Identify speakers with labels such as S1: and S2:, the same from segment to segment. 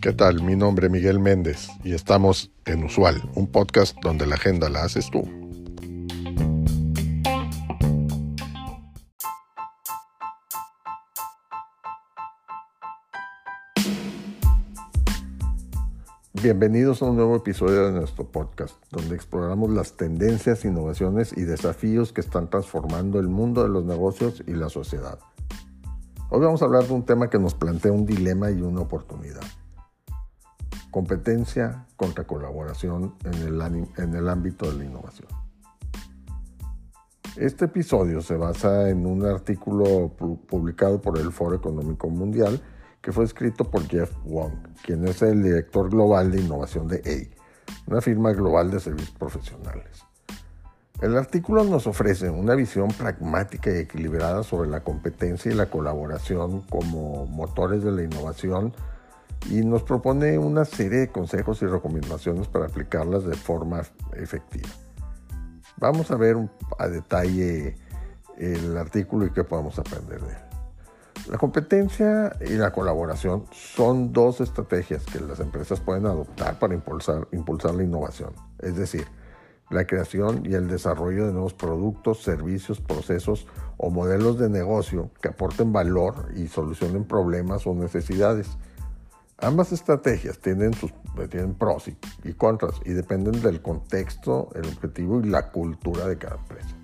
S1: ¿Qué tal? Mi nombre es Miguel Méndez y estamos en Usual, un podcast donde la agenda la haces tú. Bienvenidos a un nuevo episodio de nuestro podcast, donde exploramos las tendencias, innovaciones y desafíos que están transformando el mundo de los negocios y la sociedad. Hoy vamos a hablar de un tema que nos plantea un dilema y una oportunidad. Competencia contra colaboración en el, ámbito de la innovación. Este episodio se basa en un artículo publicado por el Foro Económico Mundial que fue escrito por Jeff Wong, quien es el director global de innovación de A, una firma global de servicios profesionales. El artículo nos ofrece una visión pragmática y equilibrada sobre la competencia y la colaboración como motores de la innovación y nos propone una serie de consejos y recomendaciones para aplicarlas de forma efectiva. Vamos a ver a detalle el artículo y qué podemos aprender de él. La competencia y la colaboración son dos estrategias que las empresas pueden adoptar para impulsar, la innovación, es decir, la creación y el desarrollo de nuevos productos, servicios, procesos o modelos de negocio que aporten valor y solucionen problemas o necesidades. Ambas estrategias tienen, sus, tienen pros y contras y dependen del contexto, el objetivo y la cultura de cada empresa.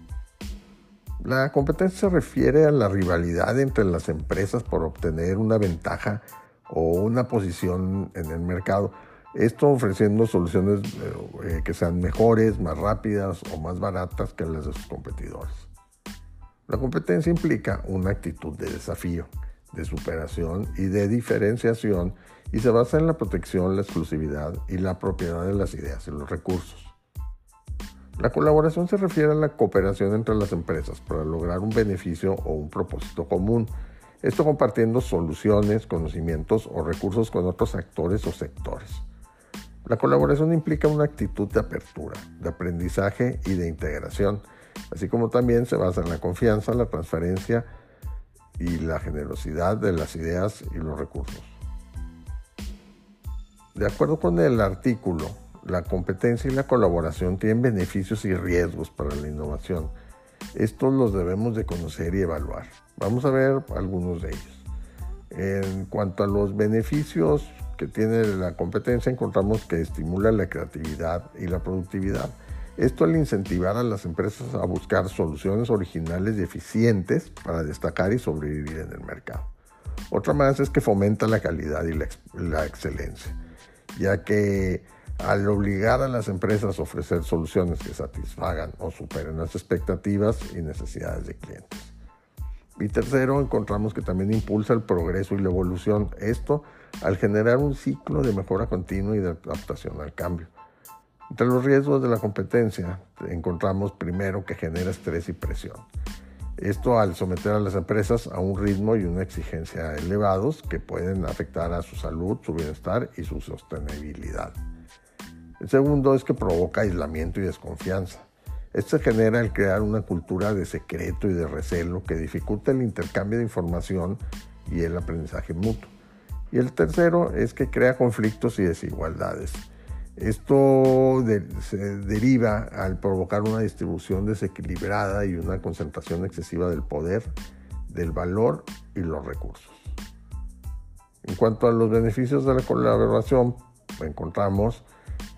S1: La competencia se refiere a la rivalidad entre las empresas por obtener una ventaja o una posición en el mercado. Esto ofreciendo soluciones eh, que sean mejores, más rápidas o más baratas que las de sus competidores. La competencia implica una actitud de desafío, de superación y de diferenciación y se basa en la protección, la exclusividad y la propiedad de las ideas y los recursos. La colaboración se refiere a la cooperación entre las empresas para lograr un beneficio o un propósito común. Esto compartiendo soluciones, conocimientos o recursos con otros actores o sectores. La colaboración implica una actitud de apertura, de aprendizaje y de integración, así como también se basa en la confianza, la transferencia y la generosidad de las ideas y los recursos. De acuerdo con el artículo, la competencia y la colaboración tienen beneficios y riesgos para la innovación. Estos los debemos de conocer y evaluar. Vamos a ver algunos de ellos. En cuanto a los beneficios que tiene la competencia, encontramos que estimula la creatividad y la productividad. Esto al incentivar a las empresas a buscar soluciones originales y eficientes para destacar y sobrevivir en el mercado. Otra más es que fomenta la calidad y la, la excelencia, ya que al obligar a las empresas a ofrecer soluciones que satisfagan o superen las expectativas y necesidades de clientes. Y tercero, encontramos que también impulsa el progreso y la evolución. Esto al generar un ciclo de mejora continua y de adaptación al cambio. Entre los riesgos de la competencia, encontramos primero que genera estrés y presión. Esto al someter a las empresas a un ritmo y una exigencia elevados que pueden afectar a su salud, su bienestar y su sostenibilidad. El segundo es que provoca aislamiento y desconfianza. Esto genera el crear una cultura de secreto y de recelo que dificulta el intercambio de información y el aprendizaje mutuo. Y el tercero es que crea conflictos y desigualdades. Esto se deriva al provocar una distribución desequilibrada y una concentración excesiva del poder, del valor y los recursos. En cuanto a los beneficios de la colaboración, encontramos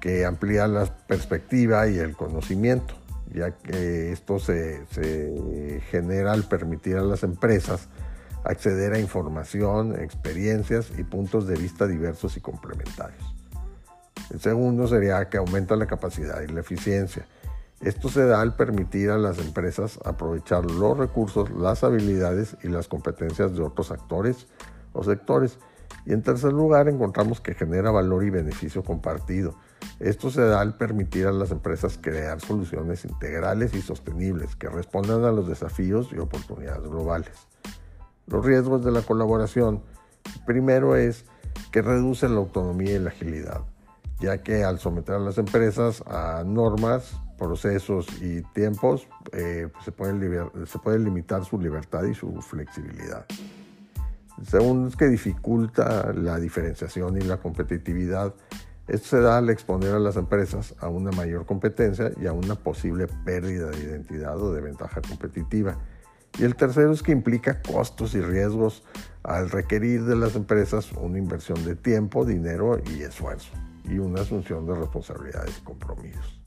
S1: que amplía la perspectiva y el conocimiento, ya que esto se, genera al permitir a las empresas acceder a información, experiencias y puntos de vista diversos y complementarios. El segundo sería que aumenta la capacidad y la eficiencia. Esto se da al permitir a las empresas aprovechar los recursos, las habilidades y las competencias de otros actores o sectores. Y en tercer lugar, encontramos que genera valor y beneficio compartido. Esto se da al permitir a las empresas crear soluciones integrales y sostenibles que respondan a los desafíos y oportunidades globales. Los riesgos de la colaboración. Primero es que reduce la autonomía y la agilidad, ya que al someter a las empresas a normas, procesos y tiempos, eh, se, puede se puede limitar su libertad y su flexibilidad. segundo es que dificulta la diferenciación y la competitividad. Esto se da al exponer a las empresas a una mayor competencia y a una posible pérdida de identidad o de ventaja competitiva. Y el tercero es que implica costos y riesgos al requerir de las empresas una inversión de tiempo, dinero y esfuerzo y una asunción de responsabilidades y compromisos.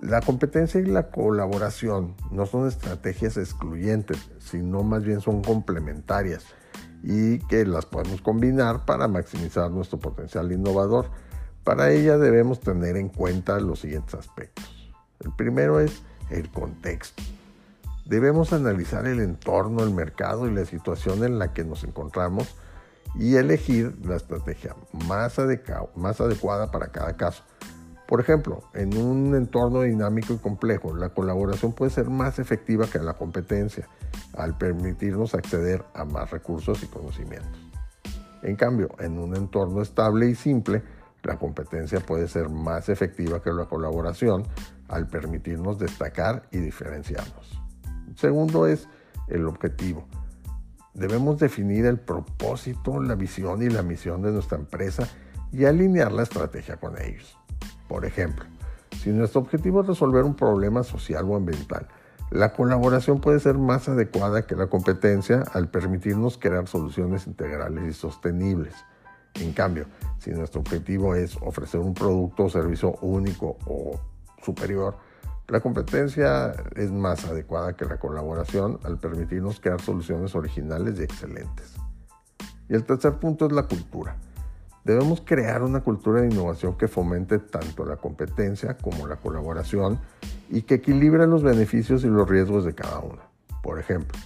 S1: La competencia y la colaboración no son estrategias excluyentes, sino más bien son complementarias y que las podemos combinar para maximizar nuestro potencial innovador. Para ella debemos tener en cuenta los siguientes aspectos. El primero es el contexto. Debemos analizar el entorno, el mercado y la situación en la que nos encontramos y elegir la estrategia más, adecuada para cada caso. Por ejemplo, en un entorno dinámico y complejo, la colaboración puede ser más efectiva que la competencia al permitirnos acceder a más recursos y conocimientos. En cambio, en un entorno estable y simple, la competencia puede ser más efectiva que la colaboración al permitirnos destacar y diferenciarnos. Segundo es el objetivo. Debemos definir el propósito, la visión y la misión de nuestra empresa y alinear la estrategia con ellos. Por ejemplo, si nuestro objetivo es resolver un problema social o ambiental, la colaboración puede ser más adecuada que la competencia al permitirnos crear soluciones integrales y sostenibles. En cambio, si nuestro objetivo es ofrecer un producto o servicio único o superior, la competencia es más adecuada que la colaboración al permitirnos crear soluciones originales y excelentes. Y el tercer punto es la cultura. Debemos crear una cultura de innovación que fomente tanto la competencia como la colaboración y que equilibre los beneficios y los riesgos de cada una. Por ejemplo,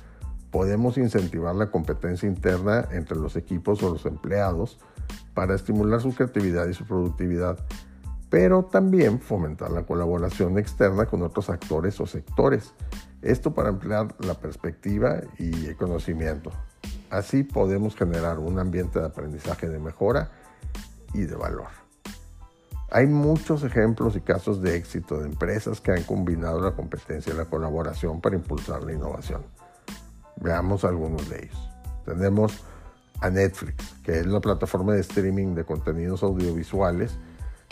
S1: podemos incentivar la competencia interna entre los equipos o los empleados para estimular su creatividad y su productividad, pero también fomentar la colaboración externa con otros actores o sectores. Esto para ampliar la perspectiva y el conocimiento. Así podemos generar un ambiente de aprendizaje de mejora y de valor. Hay muchos ejemplos y casos de éxito de empresas que han combinado la competencia y la colaboración para impulsar la innovación. Veamos algunos de ellos. Tenemos a Netflix, que es la plataforma de streaming de contenidos audiovisuales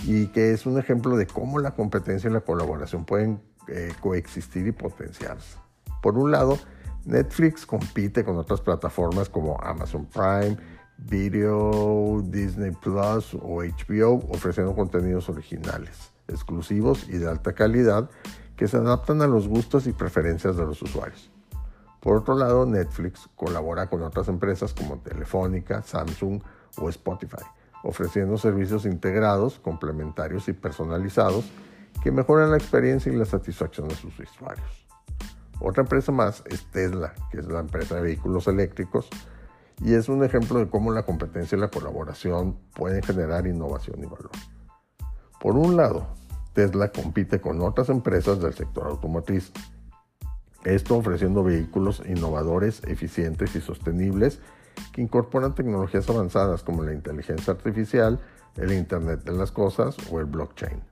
S1: y que es un ejemplo de cómo la competencia y la colaboración pueden eh, coexistir y potenciarse. Por un lado, Netflix compite con otras plataformas como Amazon Prime, Video, Disney Plus o HBO ofreciendo contenidos originales, exclusivos y de alta calidad que se adaptan a los gustos y preferencias de los usuarios. Por otro lado, Netflix colabora con otras empresas como Telefónica, Samsung o Spotify, ofreciendo servicios integrados, complementarios y personalizados que mejoran la experiencia y la satisfacción de sus usuarios. Otra empresa más es Tesla, que es la empresa de vehículos eléctricos, y es un ejemplo de cómo la competencia y la colaboración pueden generar innovación y valor. Por un lado, Tesla compite con otras empresas del sector automotriz, esto ofreciendo vehículos innovadores, eficientes y sostenibles que incorporan tecnologías avanzadas como la inteligencia artificial, el Internet de las Cosas o el blockchain.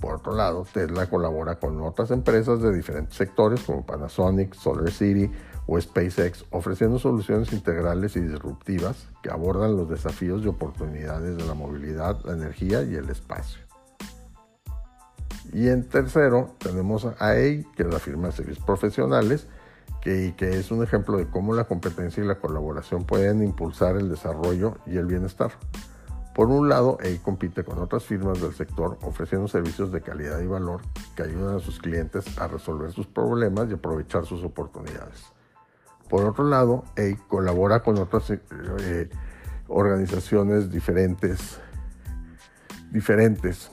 S1: Por otro lado, Tesla colabora con otras empresas de diferentes sectores como Panasonic, SolarCity o SpaceX, ofreciendo soluciones integrales y disruptivas que abordan los desafíos y oportunidades de la movilidad, la energía y el espacio. Y en tercero tenemos a AEI, que es la firma de servicios profesionales, que, que es un ejemplo de cómo la competencia y la colaboración pueden impulsar el desarrollo y el bienestar. Por un lado, EI compite con otras firmas del sector ofreciendo servicios de calidad y valor que ayudan a sus clientes a resolver sus problemas y aprovechar sus oportunidades. Por otro lado, EI colabora con otras eh, organizaciones diferentes, diferentes,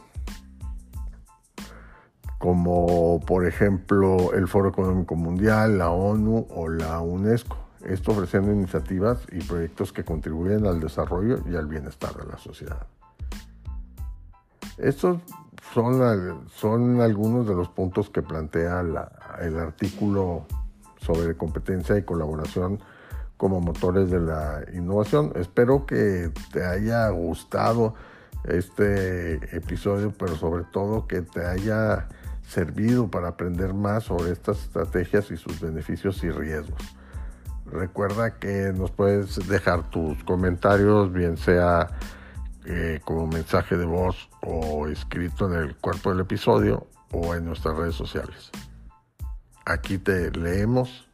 S1: como por ejemplo el Foro Económico Mundial, la ONU o la UNESCO. Esto ofreciendo iniciativas y proyectos que contribuyen al desarrollo y al bienestar de la sociedad. Estos son, algunos de los puntos que plantea el artículo sobre competencia y colaboración como motores de la innovación. Espero que te haya gustado este episodio, pero sobre todo que te haya servido para aprender más sobre estas estrategias y sus beneficios y riesgos. Recuerda que nos puedes dejar tus comentarios, bien sea eh, como mensaje de voz o escrito en el cuerpo del episodio o en nuestras redes sociales. Aquí te leemos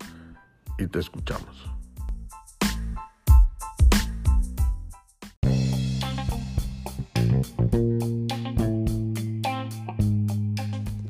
S1: y te escuchamos.